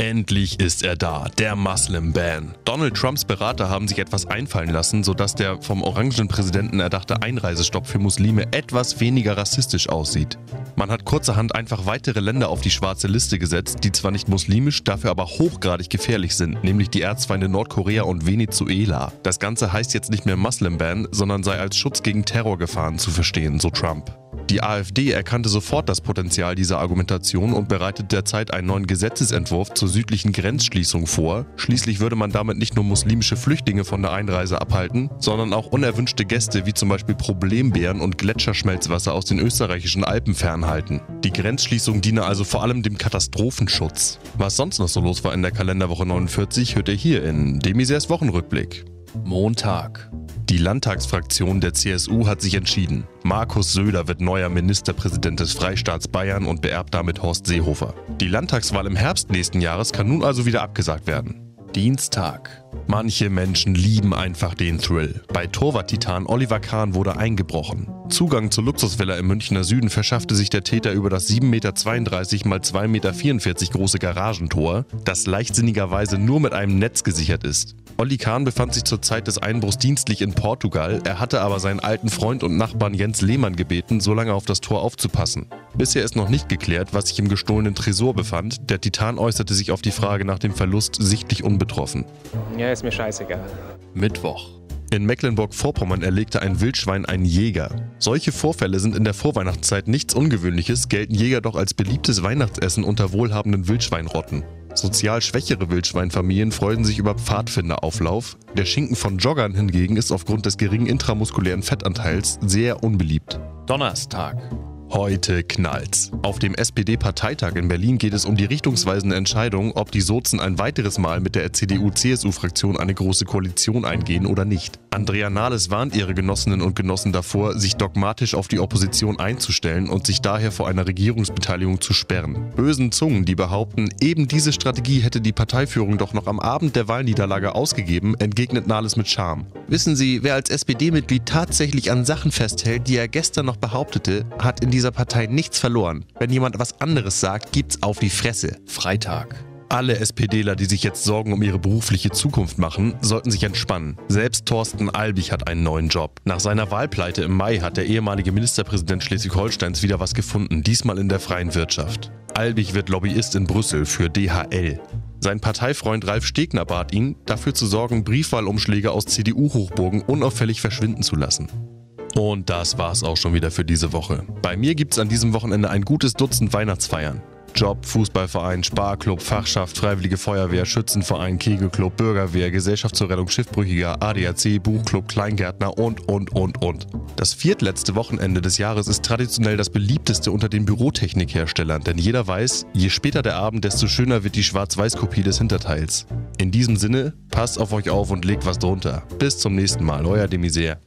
Endlich ist er da, der Muslim Ban. Donald Trumps Berater haben sich etwas einfallen lassen, sodass der vom orangenen Präsidenten erdachte Einreisestopp für Muslime etwas weniger rassistisch aussieht. Man hat kurzerhand einfach weitere Länder auf die schwarze Liste gesetzt, die zwar nicht muslimisch, dafür aber hochgradig gefährlich sind, nämlich die Erzfeinde Nordkorea und Venezuela. Das Ganze heißt jetzt nicht mehr Muslim Ban, sondern sei als Schutz gegen Terrorgefahren zu verstehen, so Trump. Die AfD erkannte sofort das Potenzial dieser Argumentation und bereitet derzeit einen neuen Gesetzesentwurf zur südlichen Grenzschließung vor. Schließlich würde man damit nicht nur muslimische Flüchtlinge von der Einreise abhalten, sondern auch unerwünschte Gäste wie zum Beispiel Problembären und Gletscherschmelzwasser aus den österreichischen Alpen fernhalten. Die Grenzschließung diene also vor allem dem Katastrophenschutz. Was sonst noch so los war in der Kalenderwoche 49, hört ihr hier in Demisers Wochenrückblick. Montag. Die Landtagsfraktion der CSU hat sich entschieden. Markus Söder wird neuer Ministerpräsident des Freistaats Bayern und beerbt damit Horst Seehofer. Die Landtagswahl im Herbst nächsten Jahres kann nun also wieder abgesagt werden. Dienstag. Manche Menschen lieben einfach den Thrill. Bei Torwart-Titan Oliver Kahn wurde eingebrochen. Zugang zur Luxusvilla im Münchner Süden verschaffte sich der Täter über das 7,32 Meter x 2,44 Meter große Garagentor, das leichtsinnigerweise nur mit einem Netz gesichert ist. Olli Kahn befand sich zur Zeit des Einbruchs dienstlich in Portugal, er hatte aber seinen alten Freund und Nachbarn Jens Lehmann gebeten, so lange auf das Tor aufzupassen. Bisher ist noch nicht geklärt, was sich im gestohlenen Tresor befand. Der Titan äußerte sich auf die Frage nach dem Verlust sichtlich unbetroffen. Ja, ist mir scheißegal. Mittwoch. In Mecklenburg-Vorpommern erlegte ein Wildschwein einen Jäger. Solche Vorfälle sind in der Vorweihnachtszeit nichts Ungewöhnliches, gelten Jäger doch als beliebtes Weihnachtsessen unter wohlhabenden Wildschweinrotten. Sozial schwächere Wildschweinfamilien freuen sich über Pfadfinderauflauf. Der Schinken von Joggern hingegen ist aufgrund des geringen intramuskulären Fettanteils sehr unbeliebt. Donnerstag. Heute knallt's. Auf dem SPD-Parteitag in Berlin geht es um die richtungsweisende Entscheidung, ob die Sozen ein weiteres Mal mit der CDU-CSU-Fraktion eine große Koalition eingehen oder nicht. Andrea Nahles warnt ihre Genossinnen und Genossen davor, sich dogmatisch auf die Opposition einzustellen und sich daher vor einer Regierungsbeteiligung zu sperren. Bösen Zungen, die behaupten, eben diese Strategie hätte die Parteiführung doch noch am Abend der Wahlniederlage ausgegeben, entgegnet Nahles mit Charme. Wissen Sie, wer als SPD-Mitglied tatsächlich an Sachen festhält, die er gestern noch behauptete, hat in dieser Partei nichts verloren. Wenn jemand was anderes sagt, gibt's auf die Fresse. Freitag. Alle SPDler, die sich jetzt Sorgen um ihre berufliche Zukunft machen, sollten sich entspannen. Selbst Thorsten Albig hat einen neuen Job. Nach seiner Wahlpleite im Mai hat der ehemalige Ministerpräsident Schleswig-Holsteins wieder was gefunden, diesmal in der freien Wirtschaft. Albig wird Lobbyist in Brüssel für DHL. Sein Parteifreund Ralf Stegner bat ihn, dafür zu sorgen, Briefwahlumschläge aus CDU-Hochburgen unauffällig verschwinden zu lassen. Und das war's auch schon wieder für diese Woche. Bei mir gibt's an diesem Wochenende ein gutes Dutzend Weihnachtsfeiern. Job, Fußballverein, Sparklub, Fachschaft, Freiwillige Feuerwehr, Schützenverein, Kegelclub, Bürgerwehr, Gesellschaft zur Rettung Schiffbrüchiger, ADAC, Buchclub, Kleingärtner und, und, und, und. Das viertletzte Wochenende des Jahres ist traditionell das beliebteste unter den Bürotechnikherstellern, denn jeder weiß, je später der Abend, desto schöner wird die Schwarz-Weiß-Kopie des Hinterteils. In diesem Sinne, passt auf euch auf und legt was drunter. Bis zum nächsten Mal, euer Demisère.